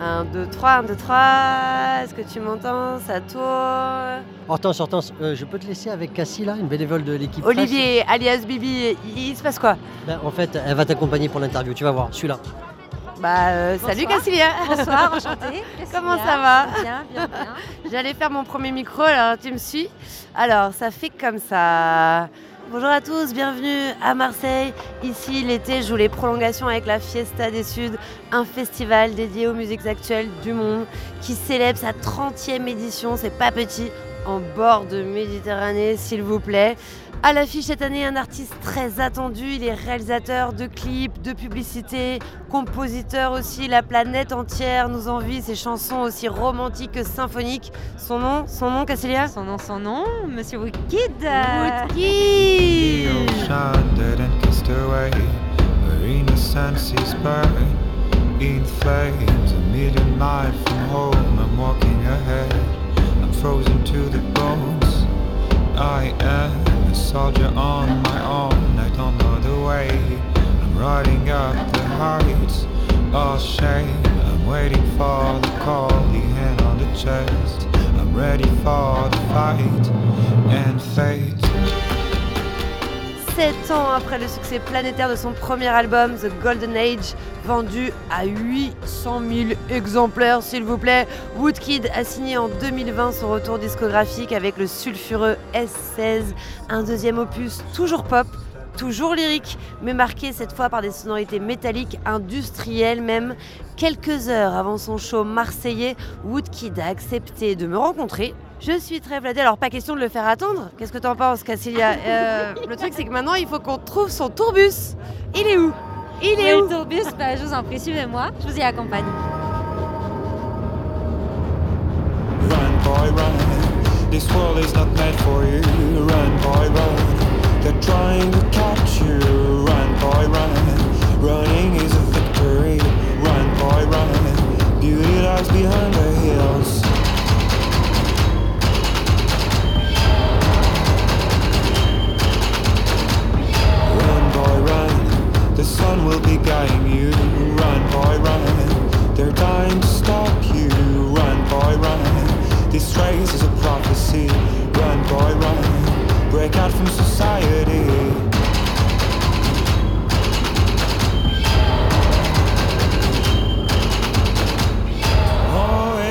1, 2, 3, 1, 2, 3. Est-ce que tu m'entends? Ça tourne. Hortense, Hortense, euh, je peux te laisser avec Cassie là, une bénévole de l'équipe Olivier, alias Bibi, il, il se passe quoi? Ben, En fait, elle va t'accompagner pour l'interview, tu vas voir, je suis là. Bah, euh, salut. Cassilia Bonsoir, enchantée. Comment ça va? Bien, bien, bien. J'allais faire mon premier micro, alors tu me suis? Alors, ça fait comme ça. Bonjour à tous, bienvenue à Marseille. Ici, l'été joue les prolongations avec la Fiesta des Suds, un festival dédié aux musiques actuelles du monde qui célèbre sa 30e édition, c'est pas petit, en bord de Méditerranée, s'il vous plaît. À l'affiche cette année, un artiste très attendu. Il est réalisateur de clips, de publicités, compositeur aussi. La planète entière nous envie ses chansons aussi romantiques que symphoniques. Son nom, son nom, Cassilia Son nom, son nom, Monsieur Woodkid ocean didn't kissed away. Marina senses burn in flames. A million miles from home, I'm walking ahead. Frozen to the bones. I am a soldier on my own. I don't know the way. I'm riding up the heights. All shame. I'm waiting for the call, the hand on the chest. I'm ready for the fight and fate. Sept ans après le succès planétaire de son premier album, The Golden Age, vendu à 800 000 exemplaires, s'il vous plaît, Woodkid a signé en 2020 son retour discographique avec le sulfureux S16, un deuxième opus toujours pop, toujours lyrique, mais marqué cette fois par des sonorités métalliques, industrielles même. Quelques heures avant son show marseillais, Woodkid a accepté de me rencontrer. Je suis très flattée, alors pas question de le faire attendre. Qu'est-ce que t'en penses, Cassilia Euh, Le truc, c'est que maintenant, il faut qu'on trouve son tourbus. Il est où? Il est Oui, où? le tourbus, bah, je vous en prie, suivez-moi. Je vous y accompagne. Run, boy, run. This world is not meant for you. Run, boy, run. They're trying to catch you. Run, boy, run. Running is a victory. Run, boy, run. Beauty lies behind the hills. The sun will be guiding you. Run, boy, run. They're dying to stop you. Run, boy, run. This race is a prophecy. Run, boy, run. Break out from society.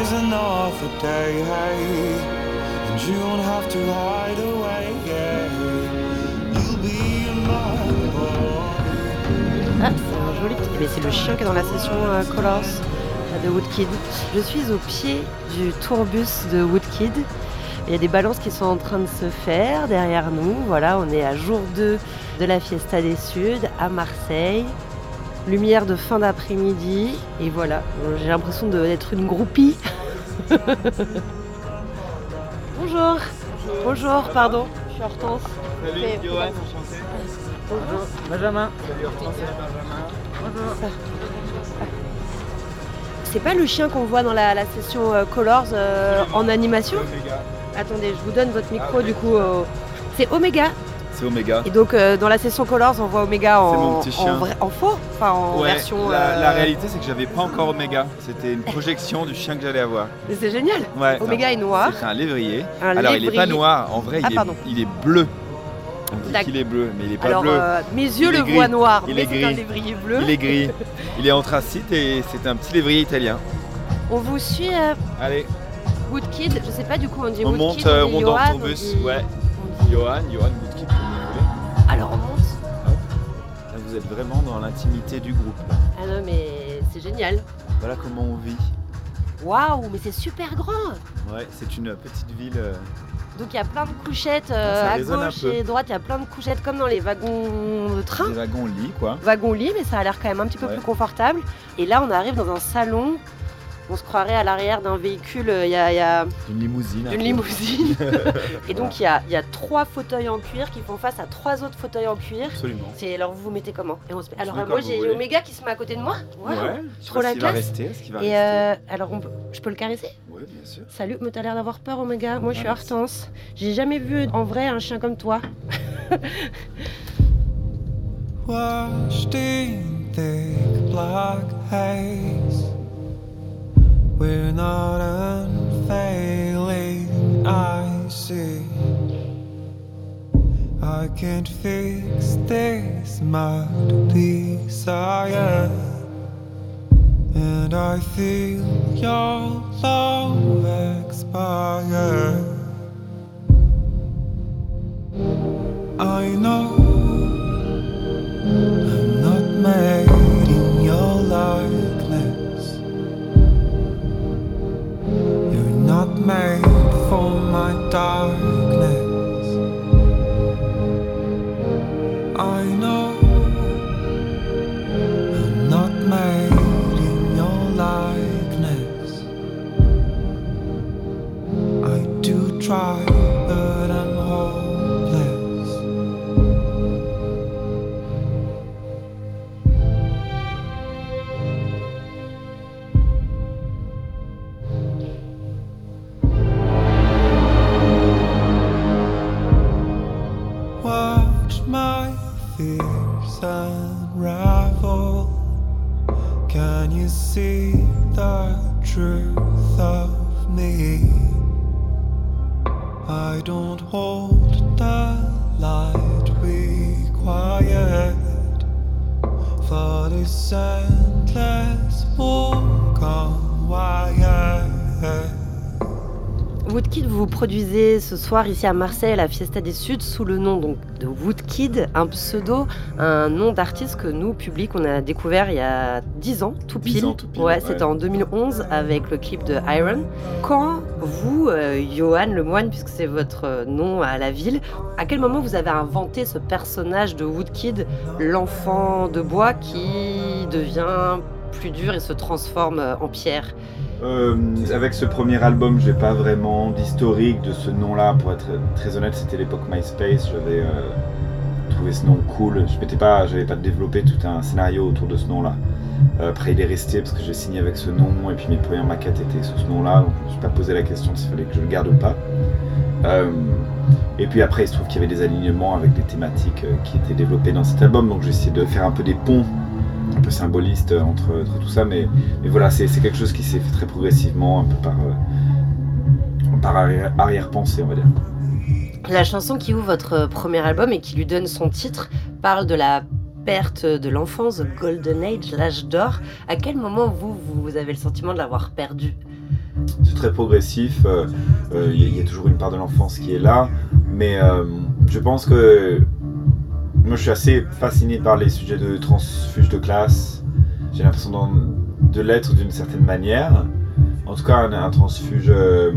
Another day, hey. And you don't have to hide away, yeah. Mais c'est le chien qui est dans la session euh, Colors euh, de Woodkid. Je suis au pied du tourbus de Woodkid. Il y a des balances qui sont en train de se faire derrière nous. Voilà, on est à jour 2 de la Fiesta des Suds à Marseille. Lumière de fin d'après-midi. Et voilà, j'ai l'impression de- d'être une groupie. Bonjour. Bonjour, pardon. Je suis Hortense. Salut, Johan, enchanté. Bonjour. Benjamin. Salut, Hortense Benjamin. C'est pas le chien qu'on voit dans la, la session euh, Colors euh, en animation. Attendez, je vous donne votre micro du coup. euh, C'est Omega. C'est Oméga. Et donc euh, dans la session Colors, on voit Omega en, C'est mon petit en, chien. vrai- en faux, enfin en Ouais, version. la, euh, réalité, c'est que j'avais pas encore Oméga. C'était une projection du chien que j'allais avoir. mais C'est génial. Ouais. Oméga est noir. C'est un lévrier. Un Alors, il est pas noir. En vrai, Ah, il, est, pardon. il est bleu. On qu'il est bleu, mais il est pas Alors bleu. euh, mes yeux Il le gris. voient noir, Il mais est c'est un gris. lévrier bleu. Il est gris. Il est anthracite et c'est un petit lévrier italien. On vous suit euh, Allez, Woodkid. Je sais pas du coup on dit on Woodkid, monte, euh, on on dit monte dans Johan, ton on bus. dit- Ouais. on dit- Johan, Johan Woodkid, comme vous voulez. Alors on monte. Là, vous êtes vraiment dans l'intimité du groupe. là. Ah non mais c'est génial. Voilà comment on vit. Waouh, mais c'est super grand. Ouais, c'est une petite ville. euh, Donc il y a plein de couchettes euh, à gauche et droite, il y a plein de couchettes comme dans les wagons de train. des wagons lits, quoi. Wagon lit, mais ça a l'air quand même un petit peu Ouais. plus confortable. Et là, on arrive dans un salon. On se croirait à l'arrière d'un véhicule. euh, Il y a, il y a Une limousine. un une peu. limousine. et donc il y a, il y a trois fauteuils en cuir qui font face à trois autres fauteuils en cuir. Absolument. C'est alors vous vous mettez comment Et on se met- Alors moi j'ai. Omega qui se met à côté de moi. Waouh. Ouais, Trop la classe. rester, est-ce qu'il va Et rester euh, alors on peut- je peux le caresser Ouais, bien sûr. Salut, mais t'as l'air d'avoir peur Omega. Moi je suis. Hortense. J'ai jamais vu en vrai un chien comme toi. Washed in thick black haze. We're not unfailing, I see. I can't fix this mad desire. And I feel your love expire. I know I'm not made made for my darkness. I know I'm not made in your likeness. I do try, fears unravel. Can you see the truth of me? I don't hold the light required for this endless walk on wire. Woodkid, vous vous produisez ce soir ici à Marseille à la Fiesta des Suds sous le nom donc de Woodkid, un pseudo, un nom d'artiste que nous, public, on a découvert il y a 10 ans, tout 10 pile. ans, tout pile, ouais, ouais. c'était en 2011 avec le clip de Iron. Quand vous, euh, Johan Lemoine, puisque c'est votre euh, nom à la ville, à quel moment vous avez inventé ce personnage de Woodkid, l'enfant de bois qui devient plus dur et se transforme euh, en pierre? Euh, avec ce premier album, j'ai pas vraiment d'historique de ce nom-là. Pour être très honnête, c'était l'époque MySpace. J'avais euh, trouvé ce nom cool. Je m'étais pas, j'avais pas développé tout un scénario autour de ce nom-là. Euh, après, il est resté parce que j'ai signé avec ce nom et puis mes premières maquettes étaient sous ce nom-là. Donc, je me suis pas posé la question s'il fallait que je le garde ou pas. Et puis après, il se trouve qu'il y avait des alignements avec des thématiques qui étaient développées dans cet album. Donc, j'ai essayé de faire un peu des ponts un peu symbolistes euh, entre, entre tout ça. Mais, mais voilà, c'est quelque chose qui s'est fait très progressivement, un peu par, euh, par arrière-pensée, on va dire. La chanson qui ouvre votre premier album et qui lui donne son titre parle de la perte de l'enfance, the golden age, l'âge d'or. À quel moment vous, vous avez le sentiment de l'avoir perdu? C'est très progressif. euh, euh, Il y, a- il y a toujours une part de l'enfance qui est là. Mais euh, je pense que moi, je suis assez fasciné par les sujets de transfuge de classe. J'ai l'impression de l'être d'une certaine manière. En tout cas, un, un transfuge, euh,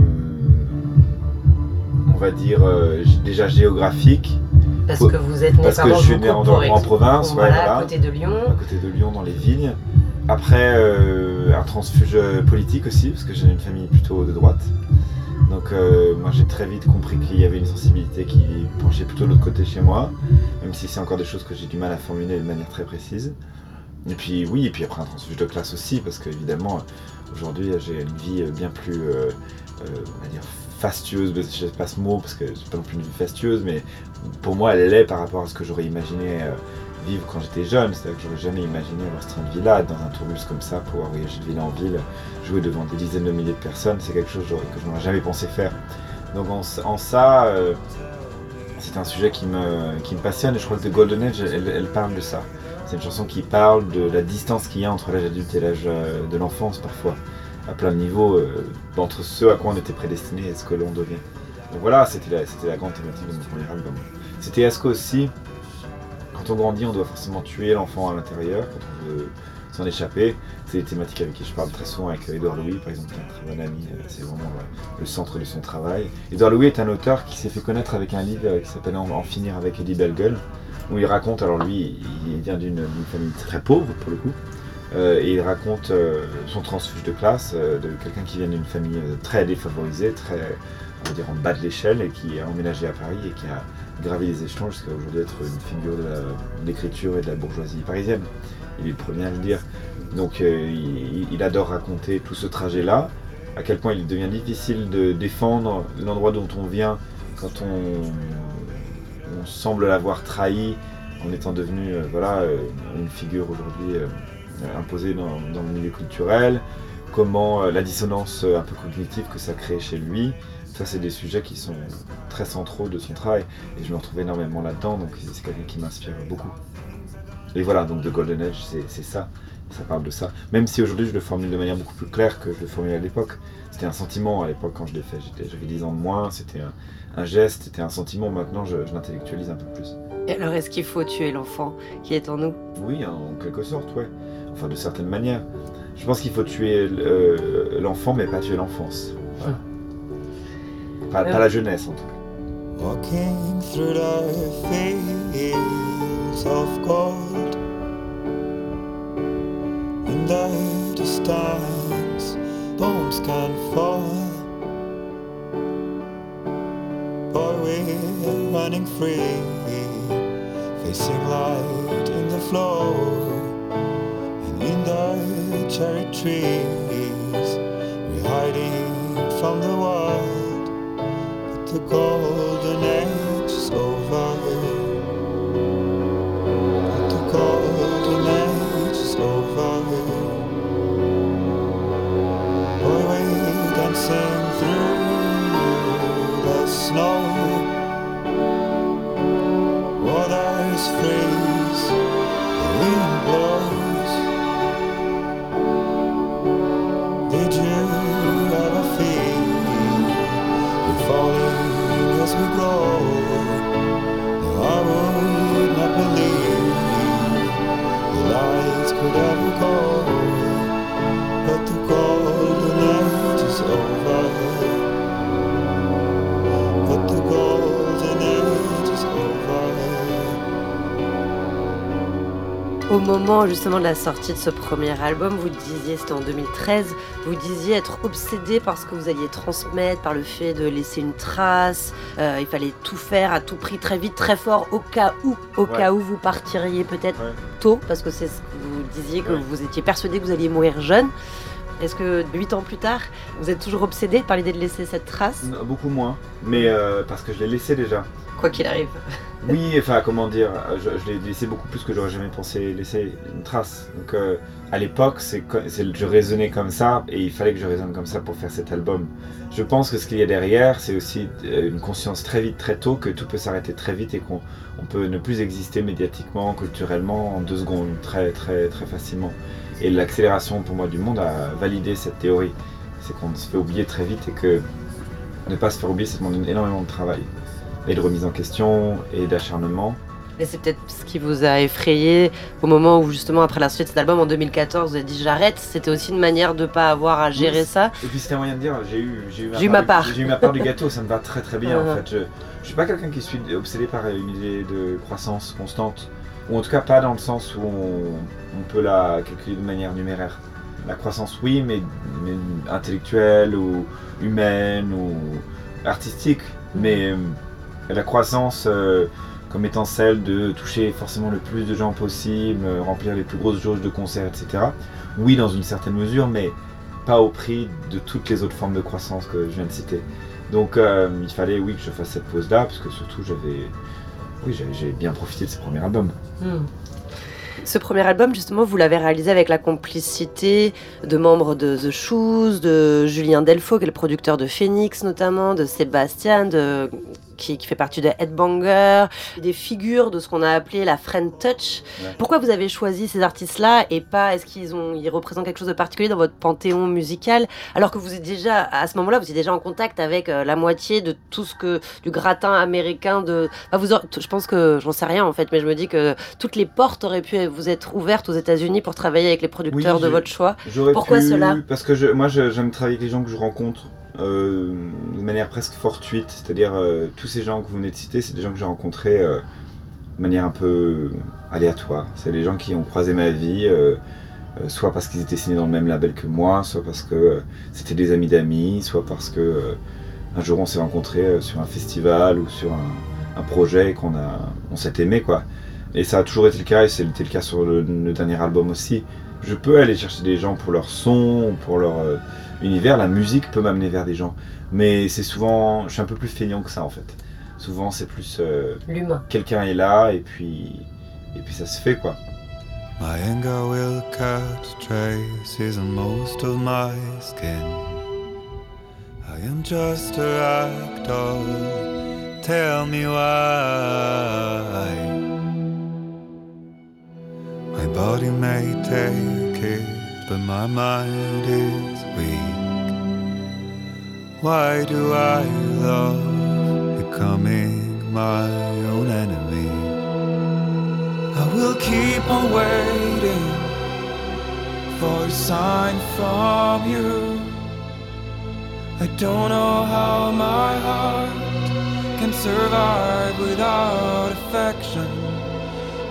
on va dire, euh, déjà géographique, Parce que vous êtes né parce par que je suis né en, province, ouais, voilà, voilà, à côté de Lyon. à côté de Lyon, dans les vignes. Après, euh, un transfuge politique aussi, parce que j'ai une famille plutôt de droite. Donc, euh, moi, j'ai très vite compris qu'il y avait une sensibilité qui penchait plutôt de l'autre côté chez moi, même si c'est encore des choses que j'ai du mal à formuler de manière très précise. Et puis, oui, et puis après, un transfuge de classe aussi, parce qu'évidemment, aujourd'hui, j'ai une vie bien plus, euh, euh, on va dire, fastueuse, je sais pas ce mot, parce que c'est pas non plus une vie fastueuse, mais pour moi, elle l'est par rapport à ce que j'aurais imaginé vivre quand j'étais jeune. C'est-à-dire que j'aurais jamais imaginé avoir ce train de vie-là, être dans un tourbus comme ça, pouvoir voyager de ville en ville, jouer devant des dizaines de milliers de personnes. C'est quelque chose que je n'aurais jamais pensé faire. Donc en, ça, euh, c'est un sujet qui me, qui me passionne et je crois que The Golden Age, elle, parle de ça. C'est une chanson qui parle de la distance qu'il y a entre l'âge adulte et l'âge euh, de l'enfance parfois, à plein de niveaux, euh, entre ce à quoi on était prédestiné et ce que l'on devient. Donc voilà, c'était la, c'était la grande thématique de mon premier album. C'était Esco aussi. Quand on grandit, on doit forcément tuer l'enfant à l'intérieur quand on veut s'en échapper. C'est des thématiques avec qui je parle très souvent avec Edouard Louis, par exemple, qui est un très bon ami. Euh, C'est vraiment ouais, le centre de son travail. Edouard Louis est un auteur qui s'est fait connaître avec un livre euh, qui s'appelle En, finir avec Eddie Bellegueule, où il raconte, alors lui, il vient d'une famille très pauvre pour le coup, euh, et il raconte euh, son transfuge de classe euh, de quelqu'un qui vient d'une famille euh, très défavorisée, très, on va dire, en bas de l'échelle, et qui a emménagé à Paris et qui a gravi les échelons jusqu'à aujourd'hui être une figure de l'écriture et de la bourgeoisie parisienne. Il est le premier à le dire. Donc euh, il, adore raconter tout ce trajet-là, à quel point il devient difficile de défendre l'endroit dont on vient quand on, semble l'avoir trahi en étant devenu euh, voilà, euh, une figure aujourd'hui imposée dans, dans le milieu culturel, comment la dissonance un peu cognitive que ça crée chez lui. Ça, c'est des sujets qui sont très centraux de son travail et je me retrouve énormément là-dedans, donc c'est quelqu'un qui m'inspire beaucoup. Et voilà, donc The Golden Age, c'est ça, ça parle de ça. Même si aujourd'hui je le formule de manière beaucoup plus claire que je le formulais à l'époque. C'était un sentiment à l'époque quand je l'ai fait, j'avais 10 ans de moins, c'était un, un geste, c'était un sentiment, maintenant je, je l'intellectualise un peu plus. Et alors, est-ce qu'il faut tuer l'enfant qui est en nous? Oui, en quelque sorte, ouais. Enfin, de certaines manières. Je pense qu'il faut tuer euh, l'enfant, mais pas tuer l'enfance. Voilà. Pas, pas la jeunesse, en tout cas. Walking through the of gold In the distance bombs can fall. But we're running free Facing light in the flow. And in the cherry trees We're hiding from the world. But the golden age Au moment justement de la sortie de ce premier album, vous disiez, c'était en 2013, vous disiez être obsédé par ce que vous alliez transmettre, par le fait de laisser une trace, euh, il fallait tout faire à tout prix, très vite, très fort, au cas où, au Ouais. cas où vous partiriez peut-être Ouais. tôt, parce que c'est ce que vous disiez, que vous étiez persuadé que vous alliez mourir jeune. Est-ce que huit ans plus tard, vous êtes toujours obsédé par l'idée de laisser cette trace, Non, Beaucoup moins, mais euh, parce que je l'ai laissé déjà. quoi qu'il arrive Oui, enfin, comment dire, je, je l'ai laissé beaucoup plus que j'aurais jamais pensé laisser une trace. Donc, euh, à l'époque, c'est, je raisonnais comme ça et il fallait que je raisonne comme ça pour faire cet album. Je pense que ce qu'il y a derrière, c'est aussi euh, une conscience très vite, très tôt, que tout peut s'arrêter très vite et qu'on on peut ne plus exister médiatiquement, culturellement, en deux secondes, très, très, très facilement. Et l'accélération pour moi du monde a validé cette théorie. C'est qu'on se fait oublier très vite et que ne pas se faire oublier, ça demande énormément de travail et de remise en question et d'acharnement. Et c'est peut-être ce qui vous a effrayé au moment où justement après la sortie de cet album en 2014 vous avez dit j'arrête. C'était aussi une manière de pas avoir à gérer Oui, ça? Et puis c'était un moyen de dire j'ai eu, j'ai eu, J'ai eu ma part. J'ai eu ma part du gâteau, ça me va très très bien en Mhm. fait. Je, je suis pas quelqu'un qui suis obsédé par une idée de croissance constante. Ou en tout cas pas dans le sens où on, on peut la calculer de manière numéraire. La croissance oui, mais, mais intellectuelle ou humaine ou artistique. Mais euh, la croissance euh, comme étant celle de toucher forcément le plus de gens possible, euh, remplir les plus grosses jauges de concerts, etc. Oui, dans une certaine mesure, mais pas au prix de toutes les autres formes de croissance que je viens de citer. Donc euh, il fallait, oui, que je fasse cette pause-là, parce que surtout j'avais, oui, j'ai- bien profité de ce premier album. Ce premier album, justement, vous l'avez réalisé avec la complicité de membres de The Shoes, de Julien Delfaux, qui est le producteur de Phoenix notamment, de Sébastien, de... Qui, qui fait partie de Headbanger, des figures de ce qu'on a appelé la Friend Touch. Ouais. Pourquoi vous avez choisi ces artistes-là et pas est-ce qu'ils ont ils représentent quelque chose de particulier dans votre panthéon musical? Alors que vous êtes déjà à ce moment-là vous êtes déjà en contact avec euh, la moitié de tout ce que du gratin américain de vous aurez- je pense que j'en sais rien en fait mais je me dis que toutes les portes auraient pu vous être ouvertes aux États-Unis pour travailler avec les producteurs Oui, de votre choix. Pourquoi pu- cela? Parce que je, moi, j'aime travailler avec les gens que je rencontre euh, de manière presque fortuite. C'est-à-dire, euh, tous ces gens que vous venez de citer, c'est des gens que j'ai rencontrés euh, de manière un peu aléatoire. C'est des gens qui ont croisé ma vie, soit parce qu'ils étaient signés dans le même label que moi, soit parce que c'était des amis d'amis, soit parce que un jour on s'est rencontrés sur un festival ou sur un, projet et qu'on a, on s'est aimé, quoi. Et ça a toujours été le cas, et c'était le cas sur le, le dernier album aussi. Je peux aller chercher des gens pour leur son, pour leur univers. La musique peut m'amener vers des gens. Mais c'est souvent. Je suis un peu plus feignant que ça en fait. Souvent c'est plus. euh, L'humain. Quelqu'un est là et puis. Et puis ça se fait quoi. My anger will cut traces on most of my skin. I am just a ragdoll. Tell me why. My body may take it, but my mind is Why do I love becoming my own enemy? I will keep on waiting for a sign from you. I don't know how my heart can survive without affection.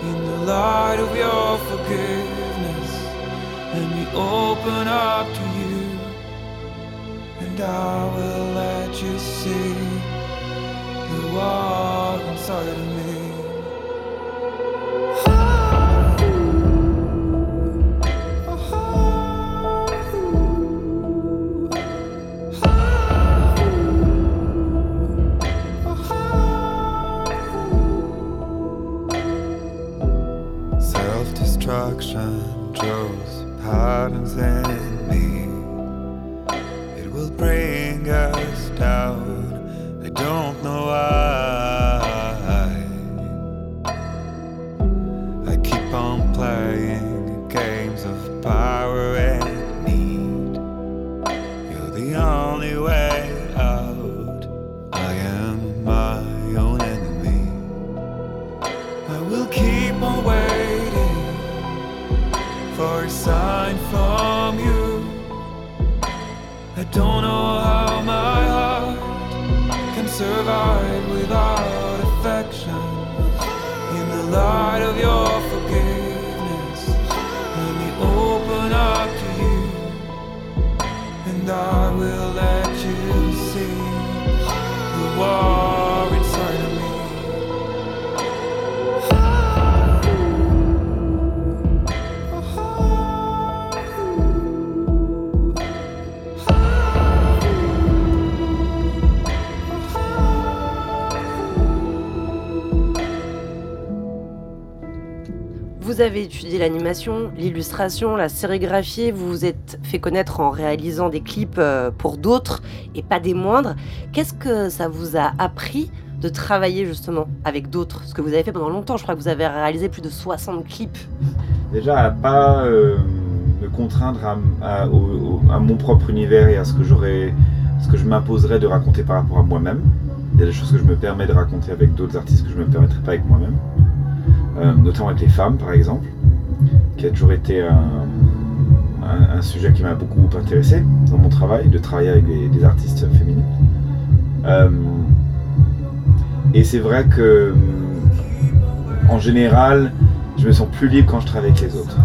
In the light of your forgiveness, let me open up to you, and I will let you see the war inside of me. Self destruction draws patterns in Vous avez étudié l'animation, l'illustration, la sérigraphie, vous vous êtes fait connaître en réalisant des clips euh, pour d'autres et pas des moindres. Qu'est-ce que ça vous a appris de travailler justement avec d'autres? Ce que vous avez fait pendant longtemps, je crois que vous avez réalisé plus de 60 clips. Déjà à pas euh, me contraindre à, mon propre univers et à ce que j'aurais, ce que je m'imposerais de raconter par rapport à moi-même. Il y a des choses que je me permets de raconter avec d'autres artistes que je ne me permettrais pas avec moi-même. Euh, notamment avec les femmes par exemple, qui a toujours été un, sujet qui m'a beaucoup intéressé dans mon travail, de travailler avec des, artistes féminines. Euh, et c'est vrai que en général, je me sens plus libre quand je travaille avec les autres.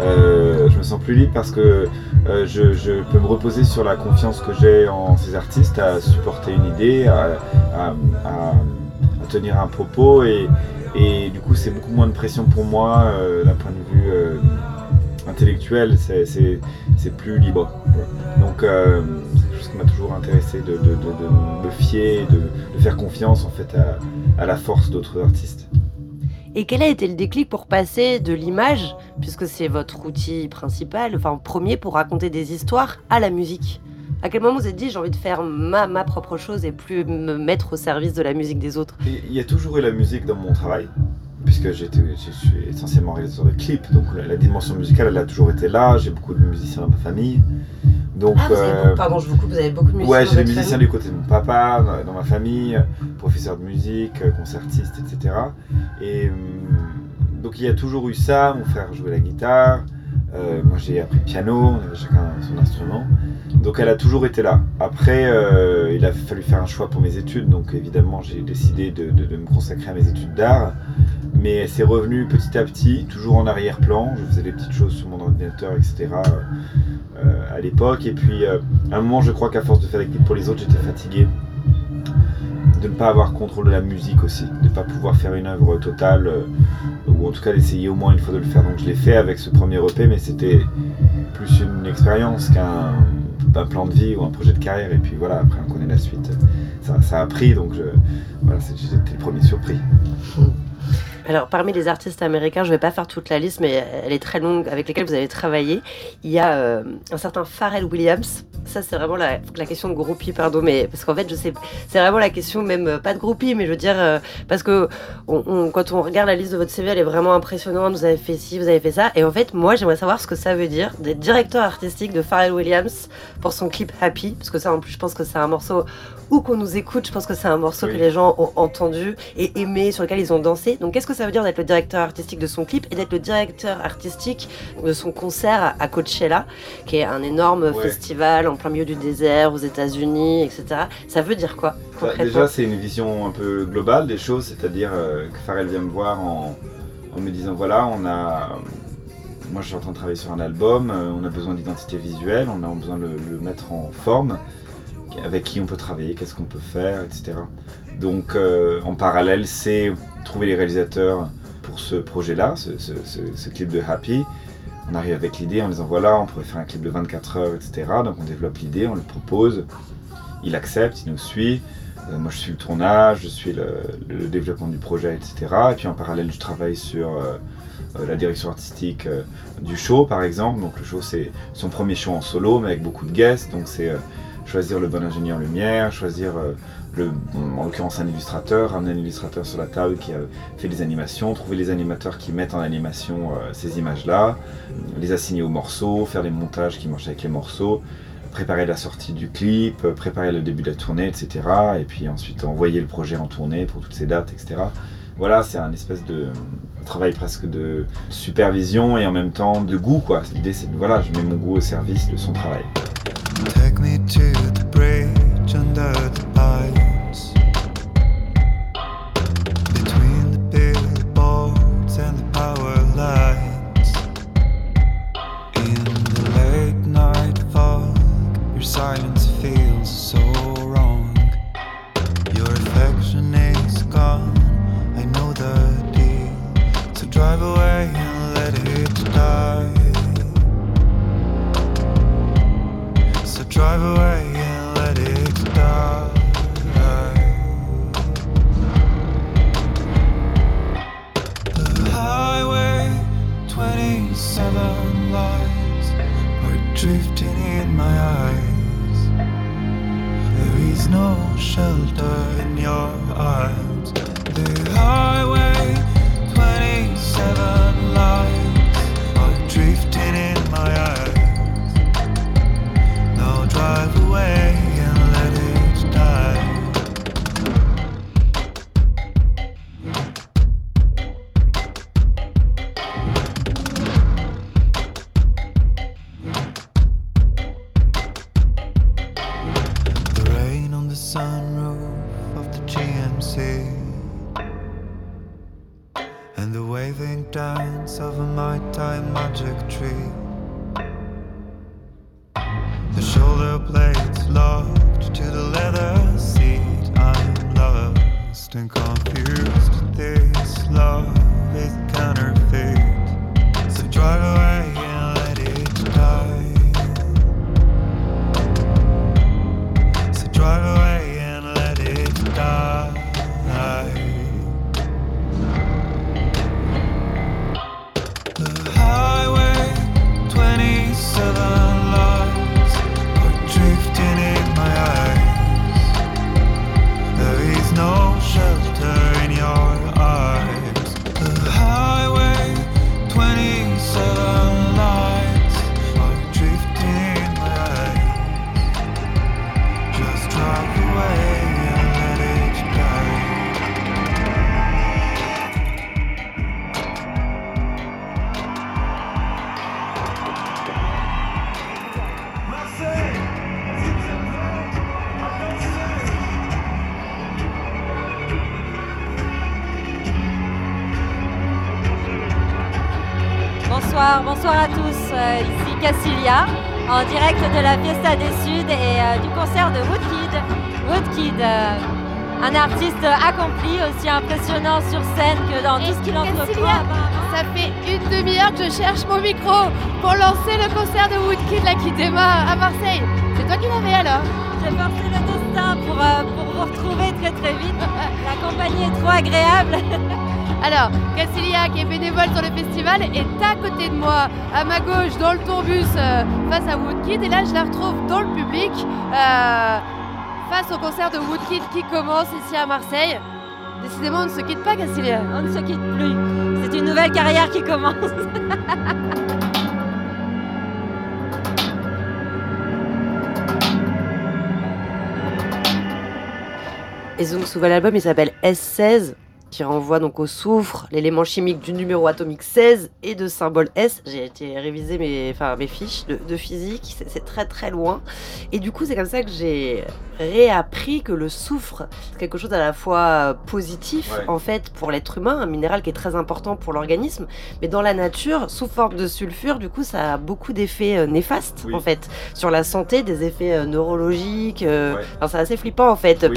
Euh, je me sens plus libre parce que euh, je, peux me reposer sur la confiance que j'ai en ces artistes à supporter une idée, à- à tenir un propos et, et du coup c'est beaucoup moins de pression pour moi euh, d'un point de vue euh, intellectuel, c'est- plus libre. Donc euh, c'est quelque chose qui m'a toujours intéressé de, de- de- de me fier, de, de faire confiance en fait à, à la force d'autres artistes. Et quel a été le déclic pour passer de l'image, puisque c'est votre outil principal, enfin premier pour raconter des histoires, à la musique? À quel moment vous êtes dit j'ai envie de faire ma, ma propre chose et plus me mettre au service de la musique des autres? Il y a toujours eu la musique dans mon travail, puisque j'étais, je suis essentiellement réalisateur de clips, donc la, la dimension musicale elle a toujours été là. J'ai beaucoup de musiciens dans ma famille, donc Ah, vous avez euh, beaucoup, pardon, je vous coupe, vous avez beaucoup de musiciens ouais, j'ai des musiciens famille du côté de mon papa, dans, dans ma famille, professeur de musique, euh, concertiste, etc. Et hum, donc il y a toujours eu ça. Mon frère jouait la guitare, euh, moi j'ai appris le piano, on avait chacun son instrument. Donc elle a toujours été là. Après, euh, il a fallu faire un choix pour mes études, donc évidemment j'ai décidé de, me consacrer à mes études d'art. Mais c'est revenu petit à petit, toujours en arrière-plan. Je faisais des petites choses sur mon ordinateur, etc. euh, à l'époque. Et puis, euh, à un moment, je crois qu'à force de faire des clips pour les autres, j'étais fatigué de ne pas avoir contrôle de la musique aussi, de ne pas pouvoir faire une œuvre totale, ou en tout cas d'essayer au moins une fois de le faire. Donc je l'ai fait avec ce premier EP, mais c'était plus une expérience qu'un un plan de vie ou un projet de carrière. Et puis voilà, après on connaît la suite. Ça, a pris, donc voilà, j'étais le premier surpris. Alors, parmi les artistes américains, je vais pas faire toute la liste, mais elle est très longue, avec lesquels vous avez travaillé. Il y a euh, un certain Pharrell Williams. Ça, c'est vraiment la, question de groupie, pardon, mais parce qu'en fait, je sais, c'est vraiment la question même euh, pas de groupie, mais je veux dire euh, parce que quand on regarde la liste de votre CV, elle est vraiment impressionnante. Vous avez fait ci, vous avez fait ça, et en fait, moi, j'aimerais savoir ce que ça veut dire d'être directeur artistique de Pharrell Williams pour son clip Happy, parce que ça, en plus, je pense que c'est un morceau où qu'on nous écoute, je pense que c'est un morceau Oui. que les gens ont entendu et aimé, sur lequel ils ont dansé. Donc, qu'est-ce que ça veut dire d'être le directeur artistique de son clip et d'être le directeur artistique de son concert à- Coachella, qui est un énorme Ouais. festival en plein milieu du désert aux États-Unis, etc. Ça veut dire quoi Bah, concrètement? déjà, c'est une vision un peu globale des choses, c'est-à-dire euh, que Pharrell vient me voir en, en me disant voilà, on a. Moi, je suis en train de travailler sur un album, euh, on a besoin d'identité visuelle, on a besoin de le, le mettre en forme, avec qui on peut travailler, qu'est-ce qu'on peut faire, etc. Donc, euh, en parallèle, c'est trouver les réalisateurs pour ce projet-là, ce, clip de Happy. On arrive avec l'idée en disant voilà, on pourrait faire un clip de 24 heures, etc. Donc, on développe l'idée, on le propose, il accepte, il nous suit. Euh, moi, je suis le tournage, je suis le, développement du projet, etc. Et puis en parallèle, je travaille sur euh, la direction artistique du show, par exemple. Donc le show, c'est son premier show en solo, mais avec beaucoup de guests. Donc c'est choisir le bon ingénieur lumière, choisir euh, en l'occurrence un illustrateur, un illustrateur sur la table qui a fait des animations, trouver les animateurs qui mettent en animation euh, ces images-là, les assigner aux morceaux, faire les montages qui marchent avec les morceaux préparer la sortie du clip, euh, préparer le début de la tournée, etc. Et puis ensuite envoyer le projet en tournée pour toutes ces dates, etc. Voilà, c'est un espèce de travail presque de supervision et en même temps de goût, quoi. L'idée, c'est voilà, je mets mon goût au service de son travail. Bonsoir, à tous. Euh, ici Cassilia, en direct de la Fiesta des Suds et euh, du concert de Woodkid. Woodkid, euh, un artiste accompli, aussi impressionnant sur scène que dans tout ce qu'il entreprend. Ça fait une demi-heure que je cherche mon micro pour lancer le concert de Woodkid là qui démarre à Marseille. C'est toi qui l'avais alors? J'ai forcé le destin pour, euh, pour vous retrouver très très vite. La compagnie est trop agréable. Alors, Cassilia, qui est bénévole sur le festival, est à côté de moi, à ma gauche, dans le tourbus, euh, face à Woodkid. Et là, je la retrouve dans le public, euh, face au concert de Woodkid qui commence ici à Marseille. Décidément, on ne se quitte pas, Cassilia. On ne se quitte plus. C'est une nouvelle carrière qui commence. Et donc ce nouvel album, il s'appelle S16, qui renvoie donc au soufre, l'élément chimique du numéro atomique 16 et de symbole S. J'ai été réviser mes, enfin, mes fiches de, de physique, c'est- très très loin. Et du coup, c'est comme ça que j'ai réappris que le soufre, c'est quelque chose à la fois positif, Ouais. en fait, pour l'être humain, un minéral qui est très important pour l'organisme, mais dans la nature, sous forme de sulfure, du coup, ça a beaucoup d'effets euh, néfastes, Oui. en fait, sur la santé, des effets euh, neurologiques. euh, Ouais. enfin, c'est assez flippant, en fait. Oui.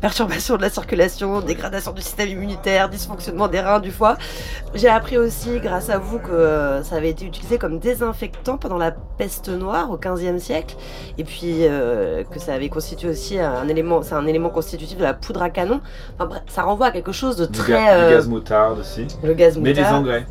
Perturbation de la circulation, dégradation du système immunitaire, dysfonctionnement des reins, du foie. J'ai appris aussi, grâce à vous, que euh, ça avait été utilisé comme désinfectant pendant la peste noire au XVe siècle, et puis euh, que ça avait constitué aussi un élément, c'est un élément constitutif de la poudre à canon. Enfin bref, ça renvoie à quelque chose de très ga- du euh, gaz moutarde aussi. le gaz Mais des engrais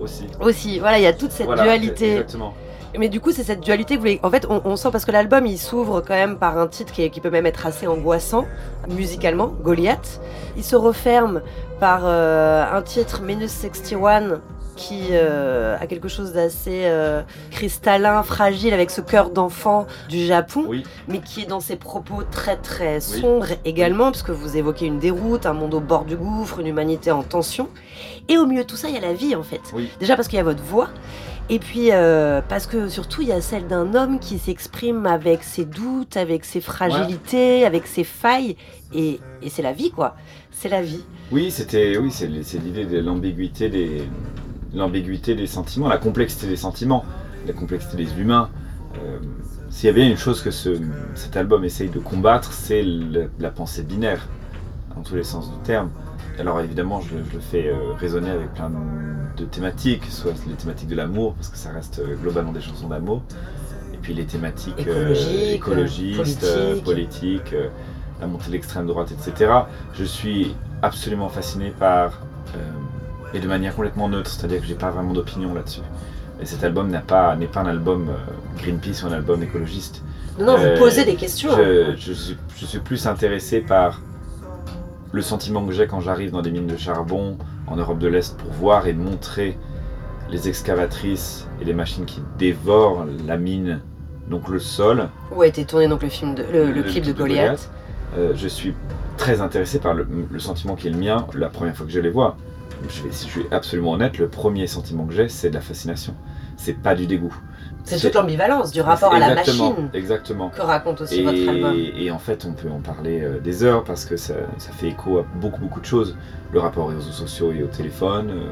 aussi. Aussi, voilà, il y a toute cette Voilà, dualité. Exactement. Mais du coup, c'est cette dualité que vous voulez. En fait, on, on sent parce que l'album il s'ouvre quand même par un titre qui, est- qui peut même être assez angoissant musicalement, Goliath. Il se referme par euh, un titre, Minus 61, qui euh, a quelque chose d'assez euh, cristallin, fragile, avec ce cœur d'enfant du Japon, Oui. mais qui est dans ses propos très très sombres également, parce que vous évoquez une déroute, un monde au bord du gouffre, une humanité en tension. Et au milieu de tout ça, il y a la vie en fait. Oui. Déjà parce qu'il y a votre voix, et puis euh, parce que surtout il y a celle d'un homme qui s'exprime avec ses doutes, avec ses fragilités, avec ses failles, et, et c'est la vie quoi. C'est la vie. Oui, c'était, oui, c'est l'idée de l'ambiguïté des, l'ambiguïté des sentiments, la complexité des sentiments, la complexité des humains. Euh, S'il y avait une chose que ce, cet album essaye de combattre, c'est le- la pensée binaire, dans tous les sens du terme. Alors évidemment, je, je le fais euh, résonner avec plein de, thématiques, soit les thématiques de l'amour, parce que ça reste euh, globalement des chansons d'amour, et puis les thématiques euh, écologistes, politiques. la montée de l'extrême droite, etc. Je suis absolument fasciné par, et de manière complètement neutre, c'est-à-dire que j'ai pas vraiment d'opinion là-dessus. Et cet album n'a pas, n'est pas un album Greenpeace ou un album écologiste. Non, non, vous posez des questions. Je, je suis, je suis plus intéressé par le sentiment que j'ai quand j'arrive dans des mines de charbon en Europe de l'Est pour voir et montrer les excavatrices et les machines qui dévorent la mine, donc le sol, Où a été tourné donc le film, de, le, le clip de Goliath. Euh, je suis très intéressé par le, le sentiment qui est le mien la première fois que je les vois. Je vais, si je suis absolument honnête, le premier sentiment que j'ai, c'est de la fascination. C'est pas du dégoût. C'est toute l'ambivalence du rapport à la machine Exactement. que raconte aussi votre album. Et, en fait, on peut en parler euh, des heures parce que ça, ça fait écho à beaucoup, beaucoup de choses. Le rapport aux réseaux sociaux et au téléphone, euh,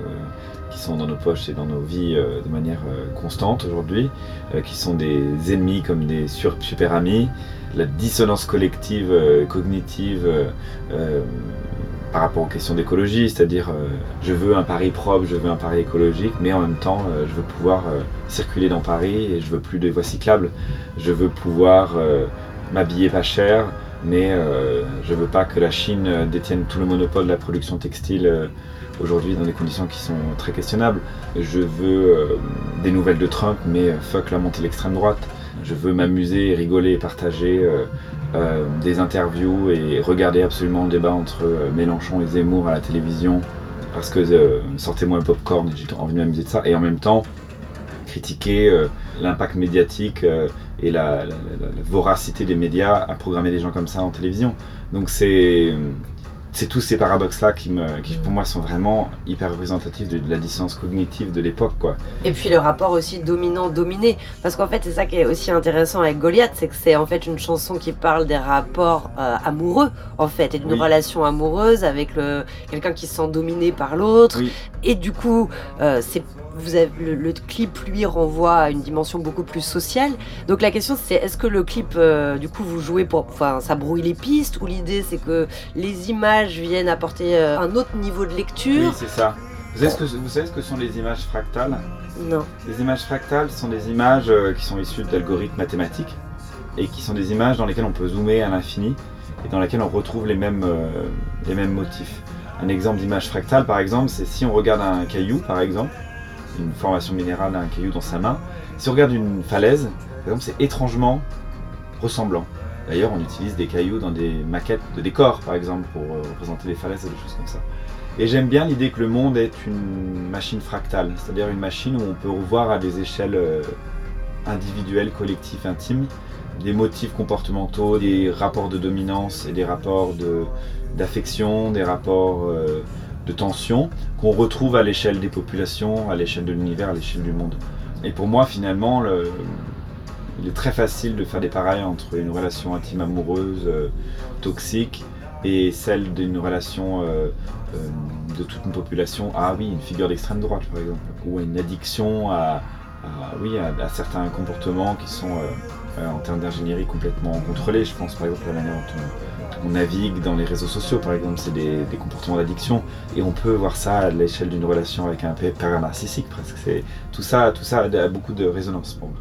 qui sont dans nos poches et dans nos vies euh, de manière constante aujourd'hui, qui sont des ennemis comme des sur- super amis. La dissonance collective, cognitive, par rapport aux questions d'écologie, c'est-à-dire euh, je veux un Paris propre, je veux un Paris écologique, mais en même temps euh, je veux pouvoir euh, circuler dans Paris et je veux plus de voies cyclables, je veux pouvoir m'habiller pas cher, mais je veux pas que la Chine détienne tout le monopole de la production textile aujourd'hui dans des conditions qui sont très questionnables. Je veux des nouvelles de Trump, mais fuck la montée de l'extrême droite. Je veux m'amuser, rigoler et partager euh, des interviews et regarder absolument le débat entre euh, Mélenchon et Zemmour à la télévision parce que euh, sortez-moi un popcorn et j'ai envie de m'amuser de ça et en même temps critiquer l'impact médiatique et la voracité des médias à programmer des gens comme ça en télévision. Donc c'est c'est tous ces paradoxes là qui, me, qui pour moi sont vraiment hyper représentatifs de, de la dissonance cognitive de l'époque quoi. Et puis le rapport aussi dominant-dominé. Parce qu'en fait, c'est ça qui est aussi intéressant avec Goliath, c'est que c'est en fait une chanson qui parle des rapports euh, amoureux, en fait, et d'une Oui. relation amoureuse avec le quelqu'un qui se sent dominé par l'autre. Oui. Et du coup, euh, c'est vous avez, le, le clip lui renvoie à une dimension beaucoup plus sociale. Donc la question c'est est-ce que le clip euh, du coup vous jouez pour enfin ça brouille les pistes ou l'idée c'est que les images viennent apporter euh, un autre niveau de lecture? Oui c'est ça. Vous savez, ce que, vous savez ce que sont les images fractales? Non. Les images fractales sont des images euh, qui sont issues d'algorithmes mathématiques et qui sont des images dans lesquelles on peut zoomer à l'infini et dans lesquelles on retrouve les mêmes, euh, les mêmes motifs. Un exemple d'image fractale, par exemple, c'est si on regarde un caillou, par exemple, une formation minérale d'un caillou dans sa main, si on regarde une falaise, par exemple, c'est étrangement ressemblant. D'ailleurs, on utilise des cailloux dans des maquettes de décors, par exemple, pour euh, représenter des falaises et des choses comme ça. Et j'aime bien l'idée que le monde est une machine fractale, c'est-à-dire une machine où on peut revoir à des échelles euh, individuelles, collectives, intimes, des motifs comportementaux, des rapports de dominance et des rapports d'affection, des rapports euh, de tension qu'on retrouve à l'échelle des populations, à l'échelle de l'univers, à l'échelle du monde. Et pour moi, finalement, le- il est très facile de faire des pareils entre une relation intime amoureuse euh, toxique et celle d'une relation euh, euh, de toute une population à oui, une figure d'extrême droite par exemple, ou une addiction à, oui, à, à certains comportements qui sont en termes d'ingénierie complètement contrôlés. Je pense par exemple à la manière dont on, on navigue dans les réseaux sociaux par exemple, c'est des, comportements d'addiction et on peut voir ça à l'échelle d'une relation avec un père narcissique presque. C'est tout ça, tout ça a beaucoup de résonance pour moi.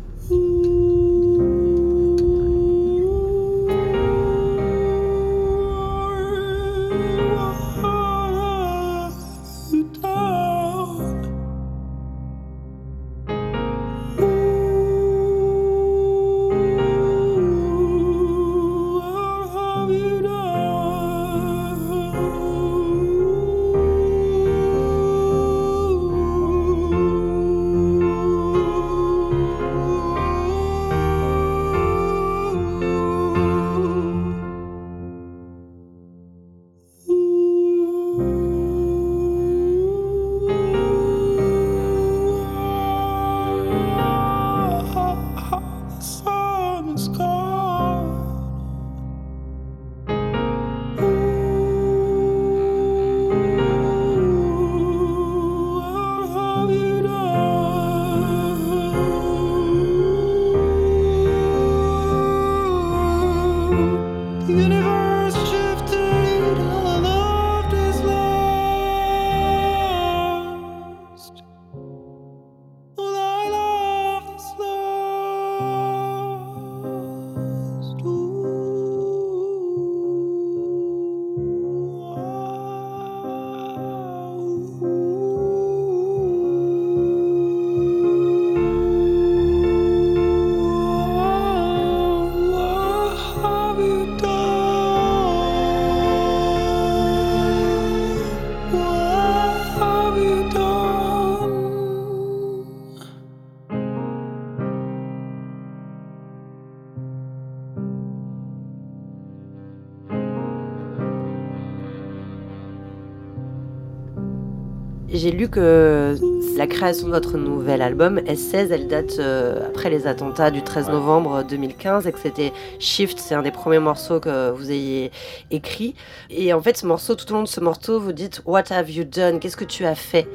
Lu que la création de votre nouvel album, S16, elle date euh, après les attentats du 13 Ouais. novembre 2015 et que c'était Shift, c'est un des premiers morceaux que vous ayez écrit. Et en fait, ce morceau, tout au long de ce morceau, vous dites What have you done? Qu'est-ce que tu as fait?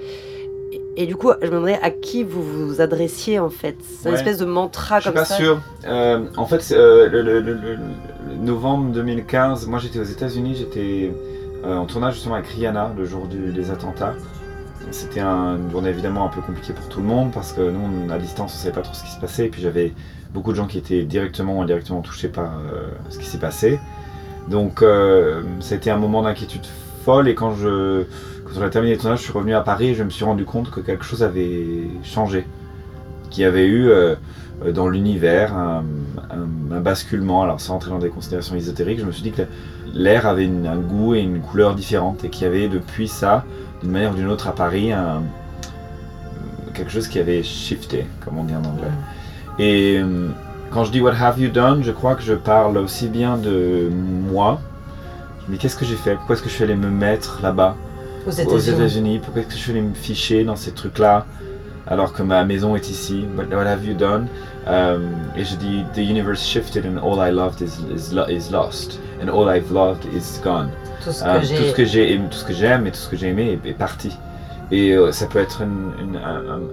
Et, du coup, je me demandais à qui vous vous adressiez en fait. C'est une Ouais. espèce de mantra Je suis comme pas ça. sûr. Euh, en fait, euh, le, le- le- le- le novembre 2015, moi j'étais aux États-Unis, j'étais euh, en tournage justement avec Rihanna le jour du- des attentats. C'était un- une journée évidemment un peu compliquée pour tout le monde parce que nous, à distance, on savait pas trop ce qui se passait. Et puis j'avais beaucoup de gens qui étaient directement ou indirectement touchés par euh, ce qui s'est passé. Donc euh, c'était un moment d'inquiétude folle. Et quand, je, quand on a terminé le tournage, je suis revenu à Paris et je me suis rendu compte que quelque chose avait changé. Qu'il y avait eu euh, euh, dans l'univers un, un- un basculement. Alors sans entrer dans des considérations ésotériques, je me suis dit que l'air avait une- un goût et une couleur différente et qu'il y avait depuis ça, d'une manière ou d'une autre à Paris, un- quelque chose qui avait shifté, comme on dit en anglais. Et euh, quand je dis What have you done, je crois que je parle aussi bien de moi. Mais qu'est-ce que j'ai fait? Pourquoi est-ce que je suis allé me mettre là-bas? Aux. États-Unis Pourquoi est-ce que je suis allé me ficher dans ces trucs-là? Alors que ma maison est ici What, what have you done? Um, Et je dis The universe shifted and all I loved is, is, lo- is lost and all I've loved is gone. Tout ce Euh, que j'aime et tout ce que j'ai aimé est, est parti. Et euh, ça peut être une- une-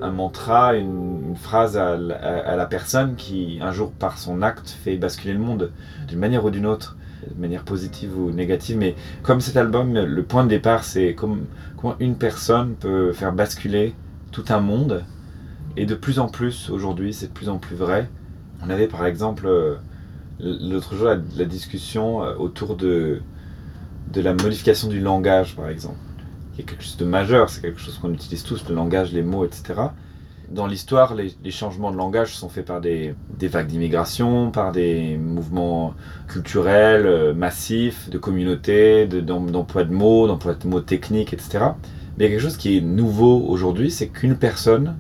un, mantra, une, une phrase à, la- à- à la personne qui, un jour, par son acte, fait basculer le monde d'une manière ou d'une autre, de manière positive ou négative. Mais comme cet album, le point de départ, c'est comme- comment une personne peut faire basculer tout un monde. Et de plus en plus, aujourd'hui, c'est de plus en plus vrai. On avait par exemple, euh, l'autre jour, la, discussion euh, autour de, de la modification du langage, par exemple. il y a quelque chose de majeur, c'est quelque chose qu'on utilise tous, le langage, les mots, etc. Dans l'histoire, les, changements de langage sont faits par des, des vagues d'immigration, par des mouvements culturels euh, massifs, de communautés, de- d'em- d'emploi de mots, d'emploi de mots techniques, etc. Mais il y a quelque chose qui est nouveau aujourd'hui, c'est qu'une personne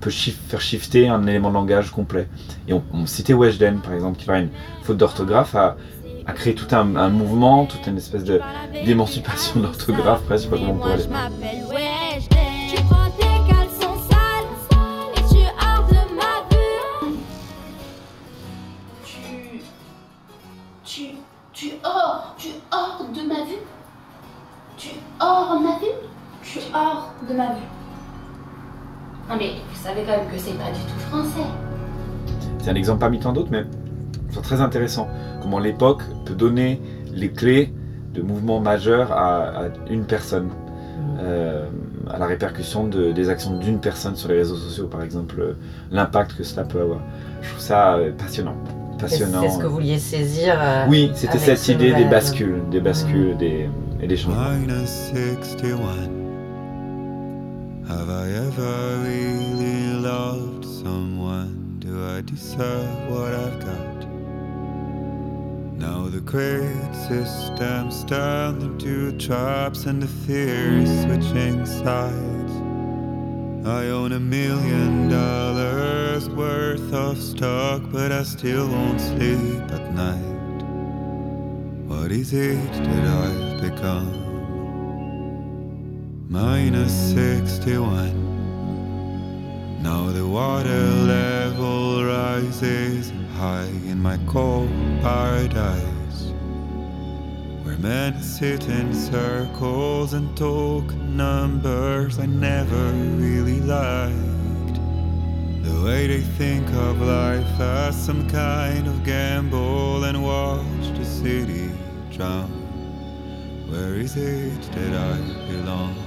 peut shif- faire shifter un élément de langage complet. Et on, on citait Weshden, par exemple, qui par une faute d'orthographe a, a créé tout un, un mouvement, toute une espèce d'émancipation de l'orthographe, presque, je sais pas comment on pourrait de ma vue. Non mais vous savez quand même que c'est pas du tout français. C'est un exemple parmi tant d'autres, mais c'est très intéressant. Comment l'époque peut donner les clés de mouvements majeurs à, à une personne, euh, à la répercussion de- des actions d'une personne sur les réseaux sociaux, par exemple, euh, l'impact que cela peut avoir. Je trouve ça euh, passionnant. Passionnant. C'est ce que vous vouliez saisir. euh, Oui, c'était cette ce idée des bascules, des bascules des, et des changements. Minus 61. Have I ever really loved someone? Do I deserve what I've got? Now the great system's turned into traps and the fear is switching sides. I own a million dollars worth of stock, but I still won't sleep at night. What is it that I've become? Minus 61. Now the water level rises high in my cold paradise. Where men sit in circles and talk numbers I never really liked. The way they think of life as some kind of gamble and watch the city drown. Where is it that I belong?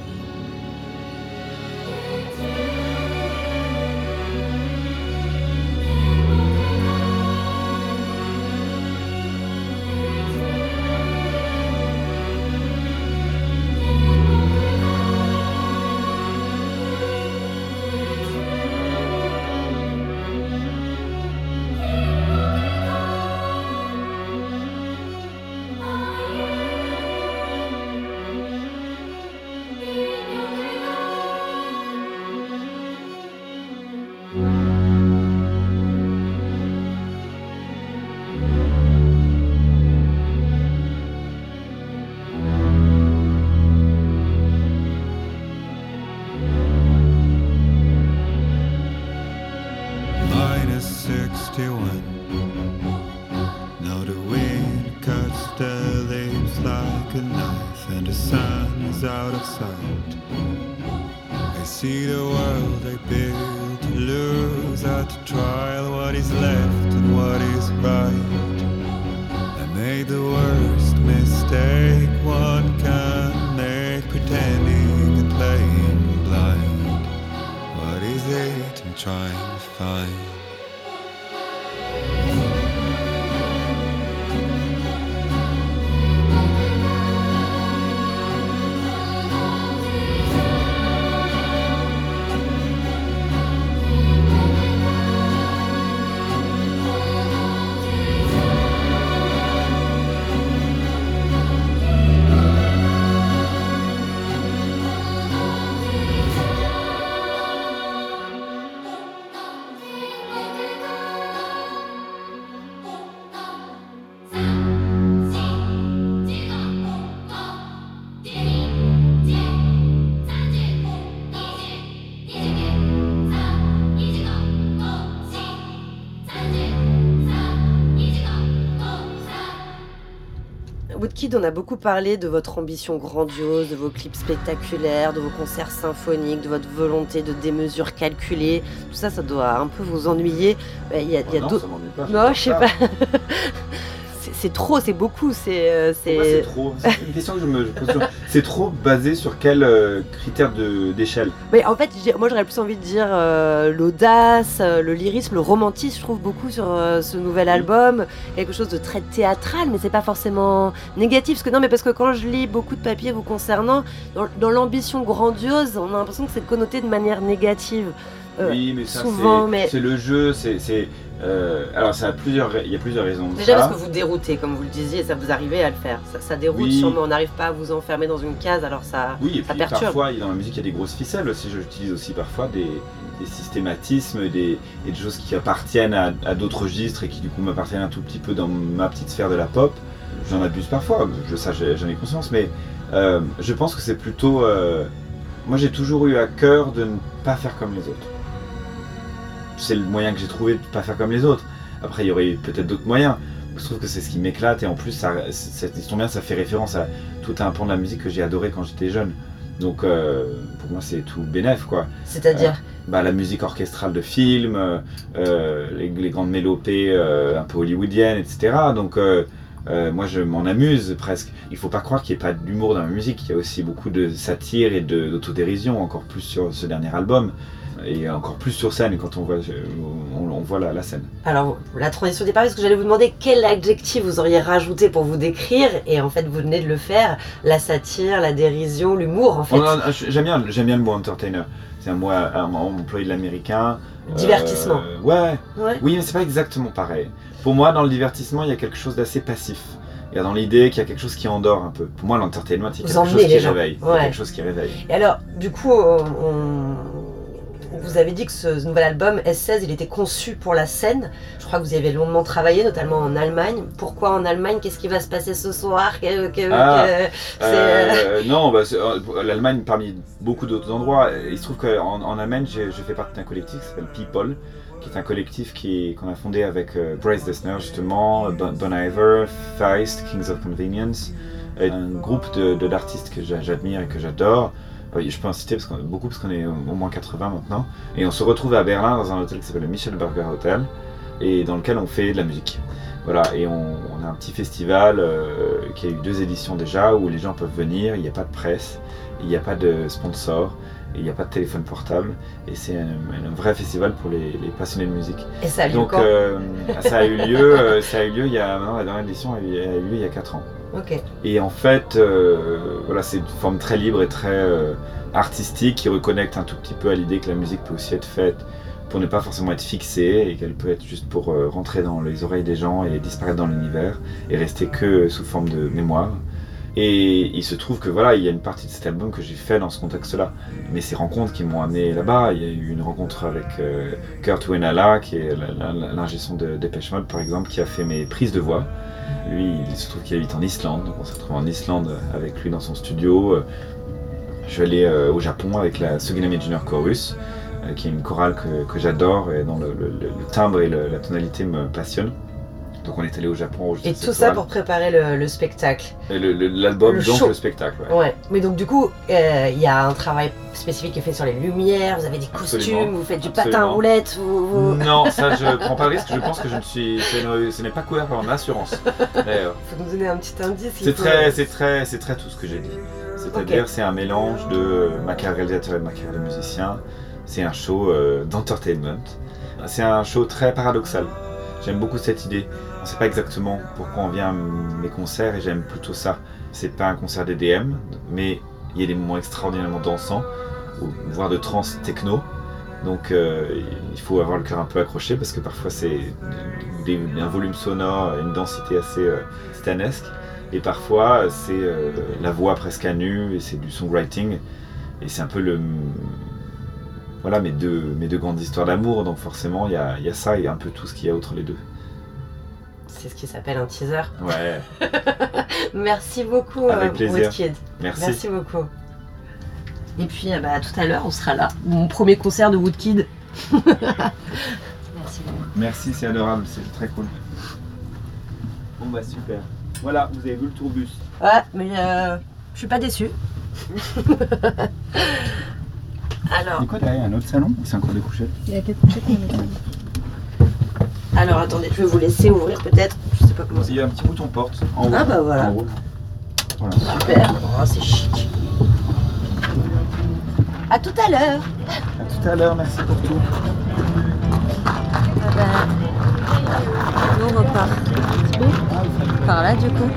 On a beaucoup parlé de votre ambition grandiose, de vos clips spectaculaires, de vos concerts symphoniques, de votre volonté de démesure calculée. Tout ça, ça doit un peu vous ennuyer. Mais Il y a, il y a non, d'autres. ça m'ennuie pas, Non, je sais pas. c'est- trop, c'est beaucoup, c'est. euh, c'est c'est. trop. C'est une question que je me je pose. C'est trop basé sur quel euh, critère de- d'échelle? Mais en fait, moi j'aurais plus envie de dire euh, l'audace, euh, le lyrisme, le romantisme, je trouve beaucoup sur euh, ce nouvel album. Quelque chose de très théâtral, mais c'est pas forcément négatif. Parce que non, mais parce que quand je lis beaucoup de papiers vous concernant, dans, dans l'ambition grandiose, on a l'impression que c'est connoté de manière négative. Euh, Oui, mais ça, souvent, c'est mais- c'est le jeu. C'est euh, alors ça a plusieurs. Il y a plusieurs raisons. Déjà ça. parce que vous déroutez, comme vous le disiez, ça vous arrivez à le faire. Ça, ça déroute Oui. sûrement, on n'arrive pas à vous enfermer dans une case, alors ça, Oui, et ça puis perturbe. parfois, dans la musique, il y a des grosses ficelles aussi. J'utilise aussi parfois des, des systématismes des, et des choses qui appartiennent à, à d'autres registres et qui du coup m'appartiennent un tout petit peu dans ma petite sphère de la pop. J'en abuse parfois, je, ça j'en ai conscience, mais euh, je pense que c'est plutôt... euh, moi j'ai toujours eu à cœur de ne pas faire comme les autres. C'est le moyen que j'ai trouvé de ne pas faire comme les autres. Après, il y aurait peut-être d'autres moyens. Je trouve que c'est ce qui m'éclate et en plus, ça, cette histoire bien, ça fait référence à tout un pan de la musique que j'ai adoré quand j'étais jeune. Donc euh, pour moi, c'est tout bénef quoi. C'est-à-dire Bah, la musique orchestrale de films, euh, euh, les, les grandes mélopées euh, un peu hollywoodiennes, etc. Donc euh, moi je m'en amuse presque. Il faut pas croire qu'il n'y ait pas d'humour dans la musique, il y a aussi beaucoup de satire et d'autodérision, encore plus sur ce dernier album. Et encore plus sur scène quand on voit, on, on voit la, la scène. Alors, la transition départ, parce que j'allais vous demander quel adjectif vous auriez rajouté pour vous décrire, et en fait, vous venez de le faire. La satire, la dérision, l'humour, en fait. J'aime bien, bien le mot entertainer. C'est un mot à- à- employé de l'américain. Divertissement. Euh, ouais, Ouais. Oui, mais c'est pas exactement pareil. Pour moi, dans le divertissement, il y a quelque chose d'assez passif. Il y a dans l'idée qu'il y a quelque chose qui endort un peu. Pour moi, l'entertainment, il y a Vous quelque chose qui gens. réveille. Il y a Ouais. quelque chose qui réveille. Et alors, du coup, on- vous avez dit que ce, nouvel album, S16, il était conçu pour la scène. Je crois que vous y avez longuement travaillé, notamment en Allemagne. Pourquoi en Allemagne? Qu'est-ce qui va se passer ce soir? Que- que- Ah, que- c'est- Euh, non, bah, l'Allemagne parmi beaucoup d'autres endroits. Il se trouve qu'en en Allemagne, je fais partie d'un collectif qui s'appelle People, qui est un collectif qu'on a fondé avec euh, Bryce Dessner justement, Bon, bon Iver, Feist, Kings of Convenience, un groupe de- d'artistes que j'a- j'admire et que j'adore. Je peux en citer parce qu'on- beaucoup parce qu'on est au moins 80 maintenant. Et on se retrouve à Berlin dans un hôtel qui s'appelle le Michelberger Hotel et dans lequel on fait de la musique. Voilà, et on, on a un petit festival euh, qui a eu deux éditions déjà où les gens peuvent venir, il n'y a pas de presse, il n'y a pas de sponsor, il n'y a pas de téléphone portable, et c'est un, un vrai festival pour les, les passionnés de musique. Et ça a lieu Donc quand? euh, ça a eu lieu, euh, ça a eu lieu il y a maintenant la dernière édition a eu, a eu lieu il y a 4 ans. Et en fait, euh, voilà, c'est une forme très libre et très euh, artistique qui reconnecte un tout petit peu à l'idée que la musique peut aussi être faite pour ne pas forcément être fixée et qu'elle peut être juste pour euh, rentrer dans les oreilles des gens et disparaître dans l'univers et rester que sous forme de mémoire. Et il se trouve que voilà, il y a une partie de cet album que j'ai fait dans ce contexte-là. Mais ces rencontres qui m'ont amené là-bas, il y a eu une rencontre avec euh, Kurt Wenala, qui est l'ingé son de Dépêche Mode par exemple, qui a fait mes prises de voix. Lui, il se trouve qu'il habite en Islande, donc on s'est retrouvé en Islande avec lui dans son studio. Euh, Je suis allé euh, au Japon avec la Suginami Junior Chorus, qui est une chorale que, j'adore et dont le, timbre et la tonalité me passionnent. Donc on est allé au Japon Et tout ça pour préparer le, le spectacle. L'album, donc show. le spectacle. ouais. Ouais. Mais donc, du coup, euh, il y a un travail spécifique qui est fait sur les lumières, vous avez des costumes, vous faites du patin à roulette, vous. Non, ça je prends pas le risque, je pense que je ne suis, ce ne- ce n'est pas couvert par mon assurance. D'ailleurs. Faut nous donner un petit indice. il C'est faut- très, c'est très, c'est très tout ce que j'ai dit. C'est-à-dire, c'est un mélange de ma carrière réalisateur et de ma carrière de musicien. C'est un show euh, d'entertainment. C'est un show très paradoxal. J'aime beaucoup cette idée. Ne sait pas exactement pourquoi on vient à mes concerts et j'aime plutôt ça. C'est pas un concert d'EDM, mais il y a des moments extraordinairement dansants, voire de trance techno. Donc euh, il faut avoir le cœur un peu accroché parce que parfois c'est un volume sonore, une densité assez euh, titanesque. Et parfois, c'est euh, la voix presque à nu et c'est du songwriting. Et c'est un peu le. Voilà, mes deux, mes deux grandes histoires d'amour. Donc forcément, il y a, y a ça et un peu tout ce qu'il y a entre les deux. C'est ce qui s'appelle un teaser. Ouais, Merci beaucoup, Avec euh, plaisir. Woodkid. merci. Merci beaucoup. Et puis, euh, bah, à tout à l'heure, on sera là. Mon premier concert de Woodkid. Merci beaucoup. Merci, c'est adorable, c'est très cool. Bon, bah super. Voilà, vous avez vu le tourbus. Ouais, mais euh, je suis pas déçue. Alors, quoi derrière? Un autre salon? C'est encore des couchettes Il y a quelques couchettes, mais- Alors attendez, je vais vous laisser ouvrir peut-être. Je sais pas comment ça. Il y a un petit bouton porte en haut. Ah bah voilà. En haut. Voilà. Super. Oh, c'est chic. À tout à l'heure. À tout à l'heure, merci pour tout. Ah nous on repart. Par là du coup.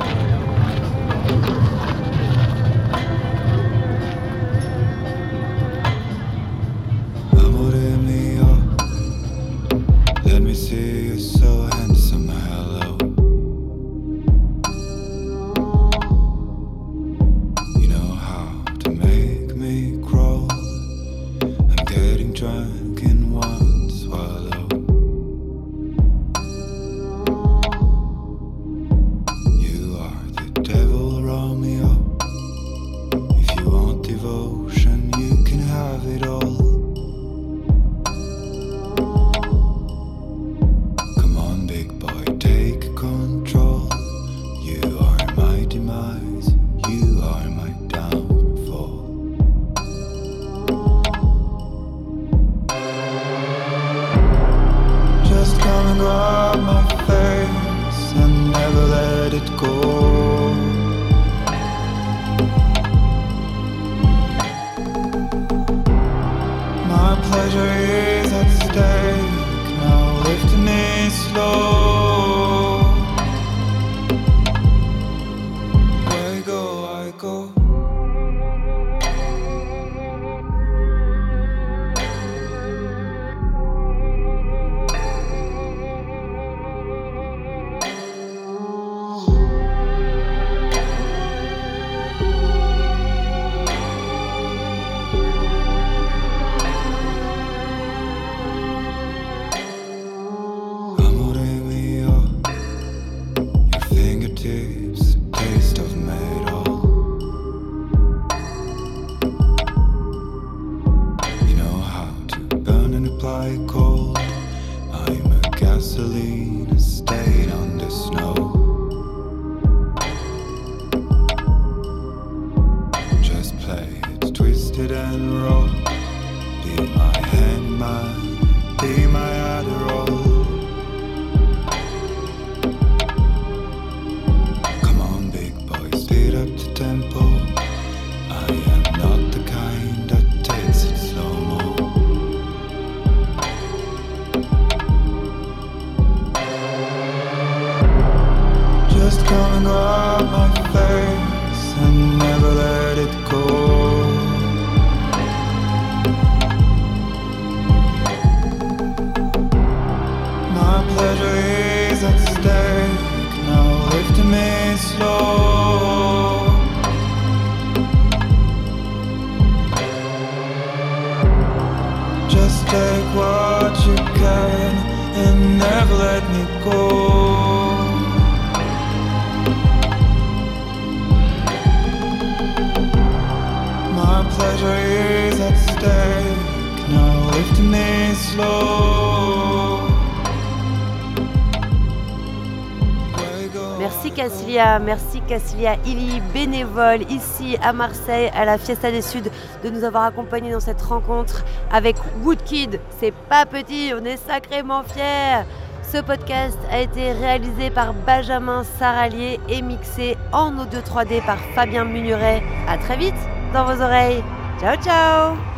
Merci Cassilia Illy, bénévole ici à Marseille à la Fiesta des Suds, de nous avoir accompagnés dans cette rencontre avec Woodkid. C'est pas petit, on est sacrément fiers. Ce podcast a été réalisé par Benjamin Saralier et mixé en audio 3D par Fabien Munuret. À très vite dans vos oreilles. Ciao ciao